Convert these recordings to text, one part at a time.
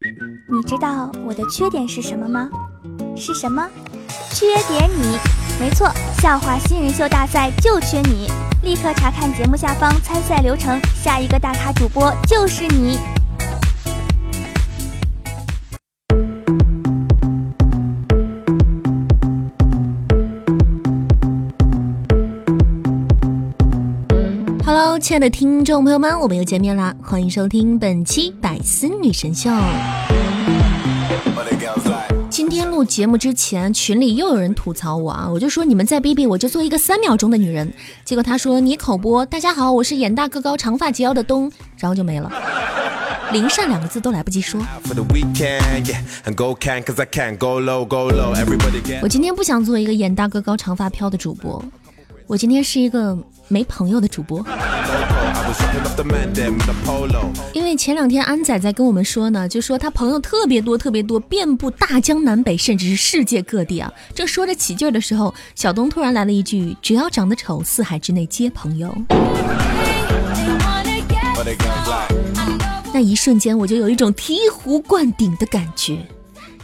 你知道我的缺点是什么吗？是什么？缺点你。没错，笑话新人秀大赛就缺你！立刻查看节目下方参赛流程，下一个大咖主播就是你。亲爱的听众朋友们，我们又见面啦！欢迎收听本期百思女神秀。今天录节目之前，群里又有人吐槽我啊，我就说你们再逼逼我，就做一个三秒钟的女人。结果他说你口播，大家好，我是眼大个高长发及腰的东，然后就没了，零善两个字都来不及说。我今天不想做一个眼大个高长发飘的主播，我今天是一个没朋友的主播。因为前两天安仔在跟我们说呢，就说他朋友特别多，特别多，遍布大江南北，甚至是世界各地啊。正说着起劲儿的时候，小东突然来了一句：“只要长得丑，四海之内皆朋友。”那一瞬间，我就有一种醍醐灌顶的感觉。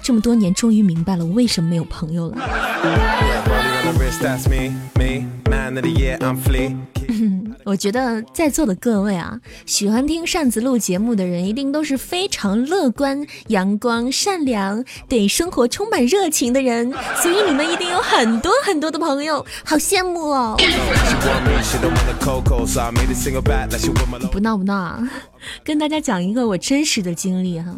这么多年，终于明白了我为什么没有朋友了。我觉得在座的各位啊，喜欢听扇子录节目的人，一定都是非常乐观、阳光、善良，对生活充满热情的人，所以你们一定有很多很多的朋友，好羡慕哦！不闹不闹啊，跟大家讲一个我真实的经历哈。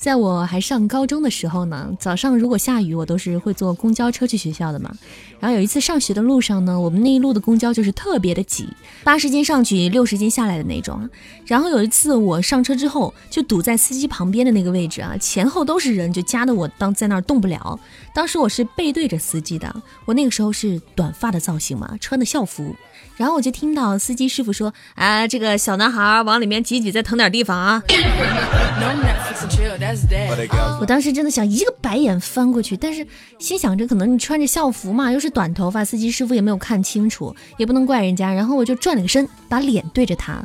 在我还上高中的时候呢，早上如果下雨，我都是会坐公交车去学校的嘛。然后有一次上学的路上呢，我们那一路的公交就是特别的挤，八十斤上去，六十斤下来的那种。然后有一次我上车之后，就堵在司机旁边的那个位置啊，前后都是人，就夹得我当在那儿动不了。当时我是背对着司机的，我那个时候是短发的造型嘛，穿的校服。然后我就听到司机师傅说：“啊，这个小男孩往里面挤挤，再腾点地方啊。”我当时真的想一个白眼翻过去，但是心想着可能你穿着校服嘛，又是短头发，司机师傅也没有看清楚，也不能怪人家。然后我就转了个身，把脸对着他，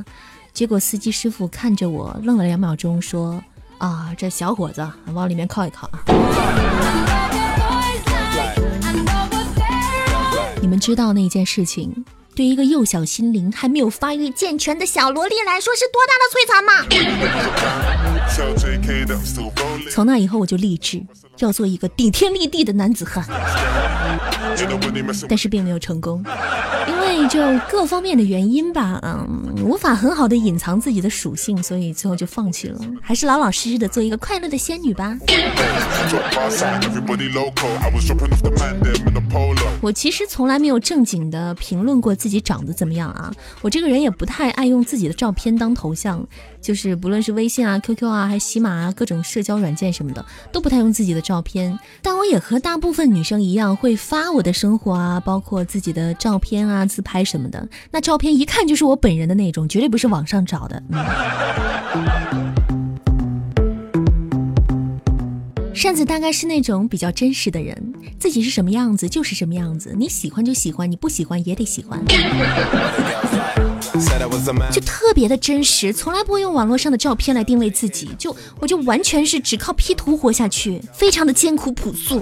结果司机师傅看着我愣了两秒钟，说：“啊，这小伙子往里面靠一靠啊。”你们知道那件事情？对一个幼小心灵还没有发育健全的小萝莉来说，是多大的摧残吗？从那以后，我就立志要做一个顶天立地的男子汉，但是并没有成功。因为就各方面的原因吧，嗯，无法很好的隐藏自己的属性，所以最后就放弃了，还是老老实实的做一个快乐的仙女吧。我其实从来没有正经的评论过自己长得怎么样啊，我这个人也不太爱用自己的照片当头像。就是不论是微信啊、QQ 啊，还是喜马啊，各种社交软件什么的，都不太用自己的照片。但我也和大部分女生一样，会发我的生活啊，包括自己的照片啊、自拍什么的。那照片一看就是我本人的那种，绝对不是网上找的。扇子大概是那种比较真实的人，自己是什么样子就是什么样子，你喜欢就喜欢，你不喜欢也得喜欢。就特别的真实，从来不会用网络上的照片来定位自己，就我就完全是只靠 P 图活下去，非常的艰苦朴素。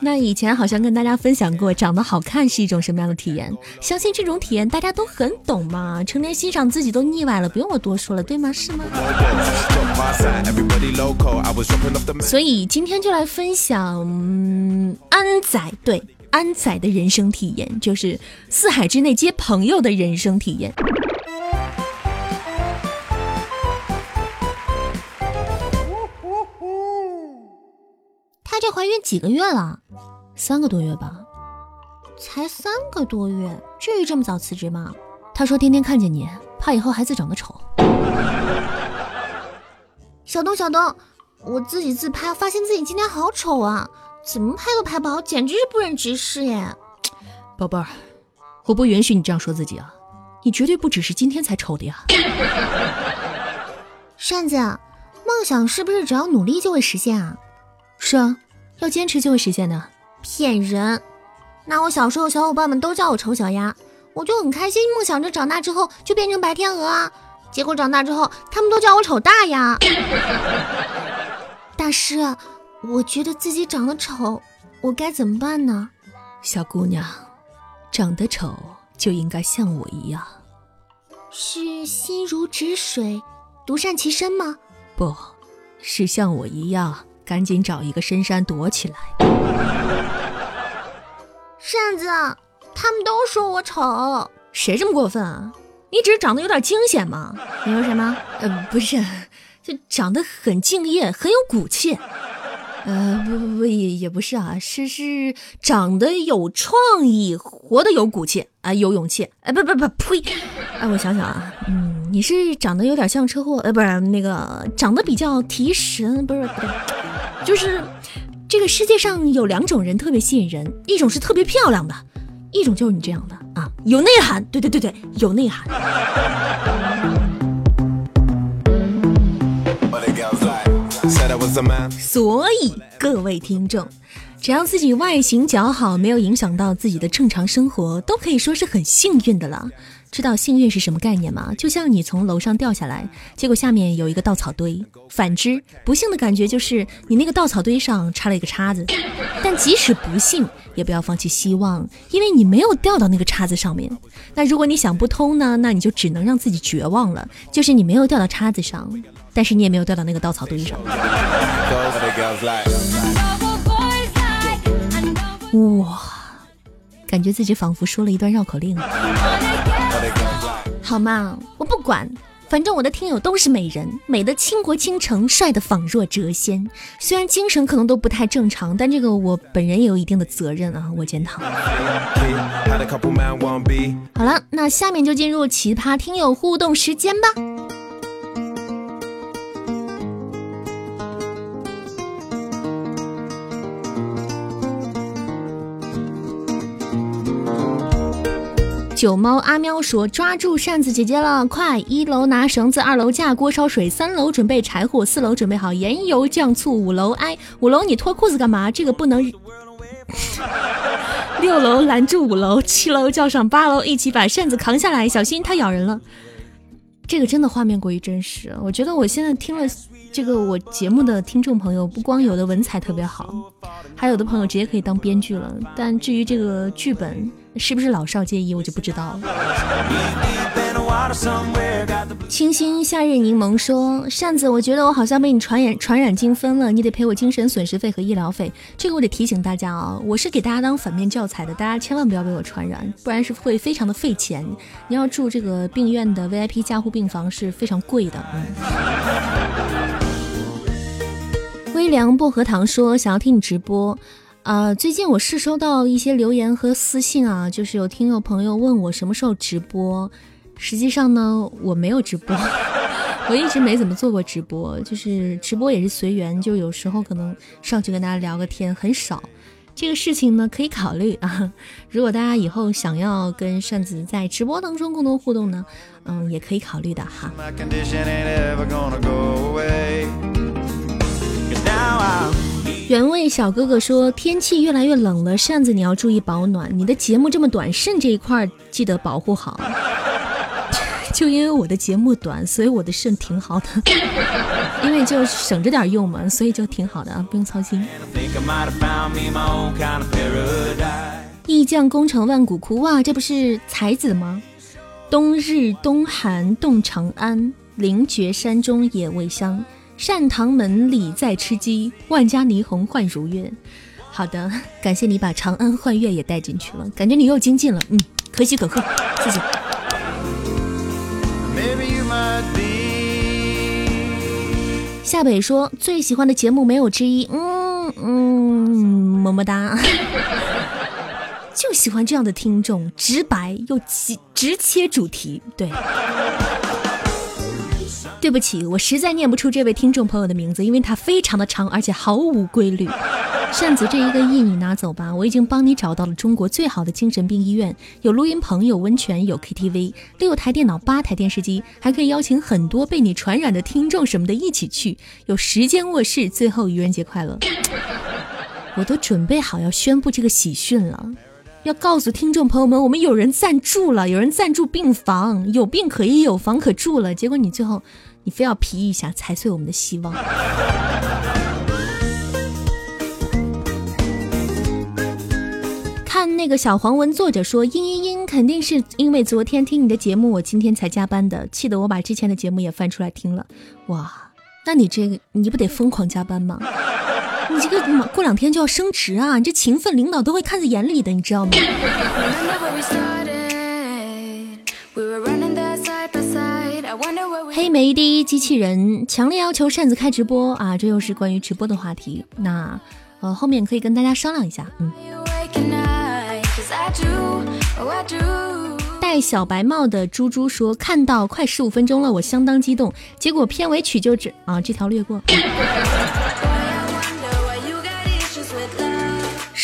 那以前好像跟大家分享过，长得好看是一种什么样的体验？相信这种体验大家都很懂嘛，成天欣赏自己都腻歪了，不用我多说了，对吗？是吗？所以今天就来分享安仔对。安仔的人生体验，就是四海之内皆朋友的人生体验。她这怀孕几个月了？三个多月吧？才三个多月，至于这么早辞职吗？她说天天看见你，怕以后孩子长得丑。小东，小东，我自己自拍，发现自己今天好丑啊！怎么拍都拍不好，简直是不忍直视耶！宝贝儿，我不允许你这样说自己啊！你绝对不只是今天才丑的呀！扇子，梦想是不是只要努力就会实现啊？是啊，要坚持就会实现的。骗人！那我小时候小伙伴们都叫我丑小鸭，我就很开心，梦想着长大之后就变成白天鹅啊！结果长大之后，他们都叫我丑大鸭。大师，我觉得自己长得丑，我该怎么办呢？小姑娘，长得丑就应该像我一样，是心如止水，独善其身吗？不是像我一样，赶紧找一个深山躲起来。扇子，他们都说我丑，谁这么过分啊？你只是长得有点惊险嘛？你说什么？呃，不是，就长得很敬业，很有骨气。呃，不不不，也也不是啊，是是长得有创意，活得有骨气啊，有勇气。哎，不不不，呸！哎，我想想啊，嗯，你是长得有点像车祸，呃，不是那个长得比较提神，不是不对，就是这个世界上有两种人特别吸引人，一种是特别漂亮的。一种就是你这样的啊，有内涵，对对对对，有内涵。所以各位听众，只要自己外形姣好，没有影响到自己的正常生活，都可以说是很幸运的了。知道幸运是什么概念吗？就像你从楼上掉下来，结果下面有一个稻草堆；反之，不幸的感觉就是你那个稻草堆上插了一个叉子。但即使不幸，也不要放弃希望，因为你没有掉到那个叉子上面。那如果你想不通呢？那你就只能让自己绝望了，就是你没有掉到叉子上，但是你也没有掉到那个稻草堆上。哇，感觉自己仿佛说了一段绕口令。好嘛，我不管，反正我的听友都是美人，美的倾国倾城，帅的仿若谪仙。虽然精神可能都不太正常，但这个我本人也有一定的责任啊，我检讨。好了，那下面就进入奇葩听友互动时间吧。九猫阿喵说：“抓住扇子姐姐了，快！一楼拿绳子，二楼架锅烧水，三楼准备柴火，四楼准备好盐油酱醋，五楼哎，五楼你脱裤子干嘛？这个不能。六楼拦住五楼，七楼叫上八楼，一起把扇子扛下来，小心它咬人了。这个真的画面过于真实，我觉得我现在听了这个我节目的听众朋友，不光有的文采特别好，还有的朋友直接可以当编剧了。但至于这个剧本。”是不是老少皆宜，我就不知道了。清新夏日柠檬说：“扇子，我觉得我好像被你传染传染精分了，你得赔我精神损失费和医疗费。这个我得提醒大家啊，我是给大家当反面教材的，大家千万不要被我传染，不然是会非常的费钱。你要住这个病院的 VIP 加护病房是非常贵的。”嗯。微凉薄荷糖说：“想要听你直播。”啊，最近我是收到一些留言和私信啊，就是有听友朋友问我什么时候直播。实际上呢，我没有直播，我一直没怎么做过直播，就是直播也是随缘，就有时候可能上去跟大家聊个天，很少。这个事情呢，可以考虑啊。如果大家以后想要跟扇子在直播当中共同互动呢，嗯，也可以考虑的哈。原味小哥哥说：“天气越来越冷了，扇子你要注意保暖。你的节目这么短，肾这一块记得保护好。就因为我的节目短，所以我的肾挺好的，因为就省着点用嘛，所以就挺好的啊，不用操心。”一将功成万骨枯，哇，这不是才子吗？冬日冬寒冻长安，凌绝山中野未香。善堂门里在吃鸡，万家霓虹换如月。好的，感谢你把长安幻月也带进去了，感觉你又精进了，嗯，可喜可贺，谢谢。夏北说最喜欢的节目没有之一，嗯嗯，么么哒，就喜欢这样的听众，直白又直直切主题，对。对不起，我实在念不出这位听众朋友的名字，因为他非常的长，而且毫无规律。扇子，这一个亿你拿走吧，我已经帮你找到了中国最好的精神病医院，有录音棚，有温泉，有 KTV，六台电脑，八台电视机，还可以邀请很多被你传染的听众什么的一起去，有时间卧室，最后愚人节快乐！我都准备好要宣布这个喜讯了。要告诉听众朋友们，我们有人赞助了，有人赞助病房，有病可医，有房可住了。结果你最后，你非要皮一下，踩碎我们的希望。看那个小黄文作者说，嘤嘤嘤，肯定是因为昨天听你的节目，我今天才加班的，气得我把之前的节目也翻出来听了。哇，那你这个你不得疯狂加班吗？你这个过两天就要升职啊！你这勤奋，领导都会看在眼里的，你知道吗？黑莓第一机器人强烈要求扇子开直播啊！这又是关于直播的话题，那呃后面可以跟大家商量一下。嗯。戴小白帽的猪猪说：“看到快十五分钟了，我相当激动，结果片尾曲就只啊，这条略过。”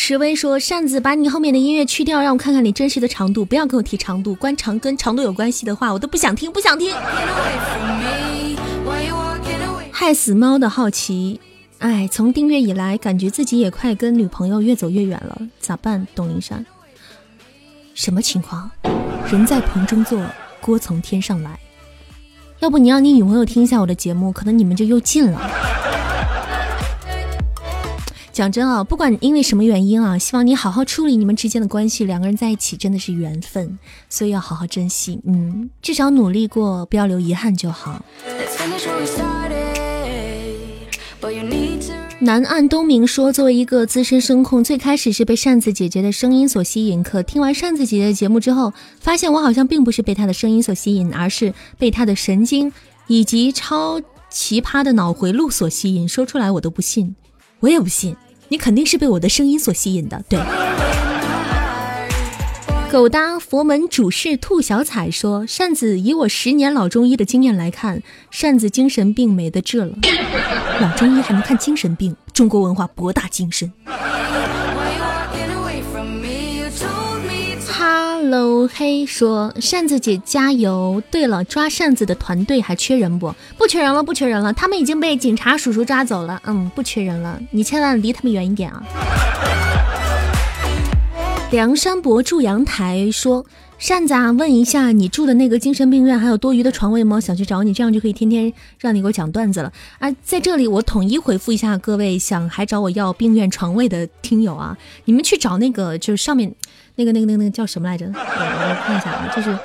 石威说：“扇子，把你后面的音乐去掉，让我看看你真实的长度，不要跟我提长度，关长跟长度有关系的话，我都不想听，不想听。”害死猫的好奇，哎，从订阅以来，感觉自己也快跟女朋友越走越远了，咋办？董林山，什么情况？人在棚中坐，锅从天上来。要不你让你女朋友听一下我的节目，可能你们就又近了。讲真啊，不管因为什么原因啊，希望你好好处理你们之间的关系。两个人在一起真的是缘分，所以要好好珍惜。嗯，至少努力过，不要留遗憾就好。南岸东明说：“作为一个资深声控，最开始是被扇子姐姐的声音所吸引，可听完扇子姐姐的节目之后，发现我好像并不是被她的声音所吸引，而是被她的神经以及超奇葩的脑回路所吸引。说出来我都不信，我也不信。”你肯定是被我的声音所吸引的，对。狗搭佛门主事兔小彩说：“扇子，以我十年老中医的经验来看，扇子精神病没得治了。老中医还能看精神病？中国文化博大精深。” Hello，黑说扇子姐加油。对了，抓扇子的团队还缺人不？不缺人了，不缺人了。他们已经被警察叔叔抓走了。嗯，不缺人了。你千万离他们远一点啊。梁山伯住阳台说扇子啊，问一下你住的那个精神病院还有多余的床位吗？想去找你，这样就可以天天让你给我讲段子了啊。在这里我统一回复一下各位想还找我要病院床位的听友啊，你们去找那个就是上面。那个、那个、那个、那个叫什么来着？我我看一下啊，就是，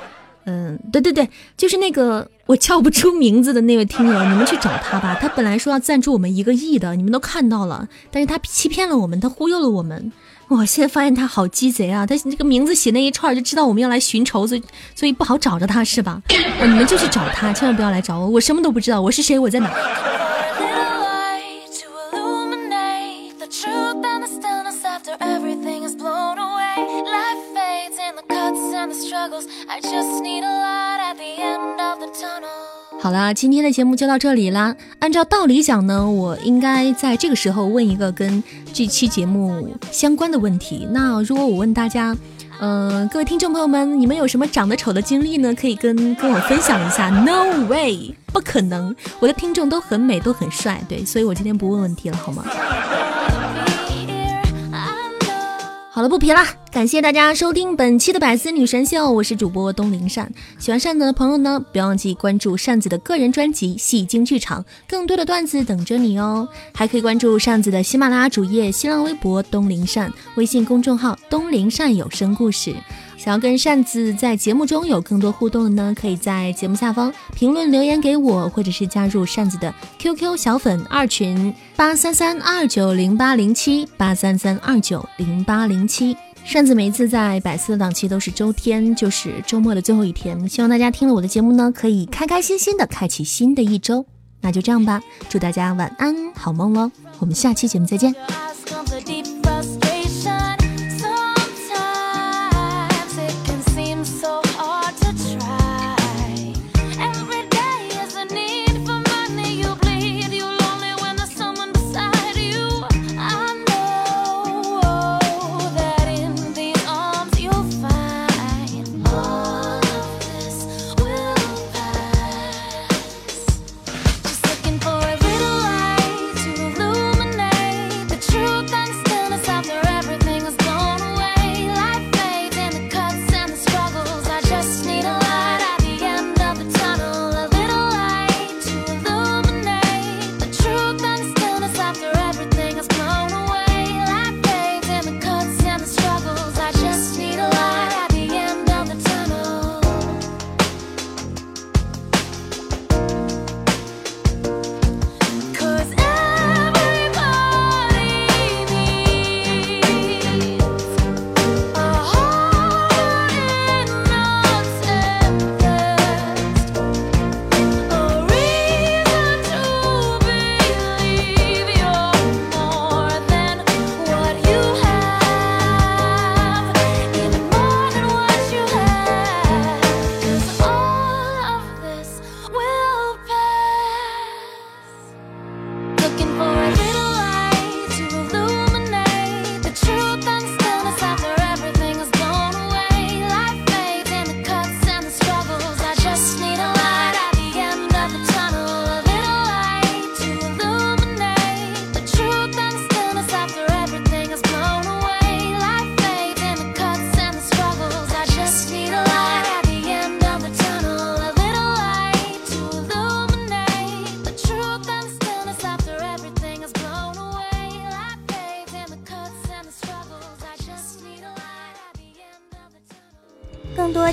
嗯，对对对，就是那个我叫不出名字的那位听友，你们去找他吧。他本来说要赞助我们一个亿的，你们都看到了，但是他欺骗了我们，他忽悠了我们。我现在发现他好鸡贼啊！他这个名字写那一串就知道我们要来寻仇，所以所以不好找着他是吧？你们就去找他，千万不要来找我，我什么都不知道，我是谁，我在哪。好啦，今天的节目就到这里啦。按照道理讲呢，我应该在这个时候问一个跟这期节目相关的问题。那如果我问大家，嗯，各位听众朋友们，你们有什么长得丑的经历呢？可以跟跟我分享一下。No way，不可能，我的听众都很美，都很帅，对，所以我今天不问问题了，好吗？好了，不皮了，感谢大家收听本期的百思女神秀，我是主播东林善。喜欢扇子的朋友呢，不要忘记关注扇子的个人专辑《戏精剧场》，更多的段子等着你哦。还可以关注扇子的喜马拉雅主页、新浪微博东林善、微信公众号东林善有声故事。想要跟扇子在节目中有更多互动的呢，可以在节目下方评论留言给我，或者是加入扇子的 QQ 小粉二群八三三二九零八零七八三三二九零八零七。扇子每一次在百思的档期都是周天，就是周末的最后一天。希望大家听了我的节目呢，可以开开心心的开启新的一周。那就这样吧，祝大家晚安，好梦喽！我们下期节目再见。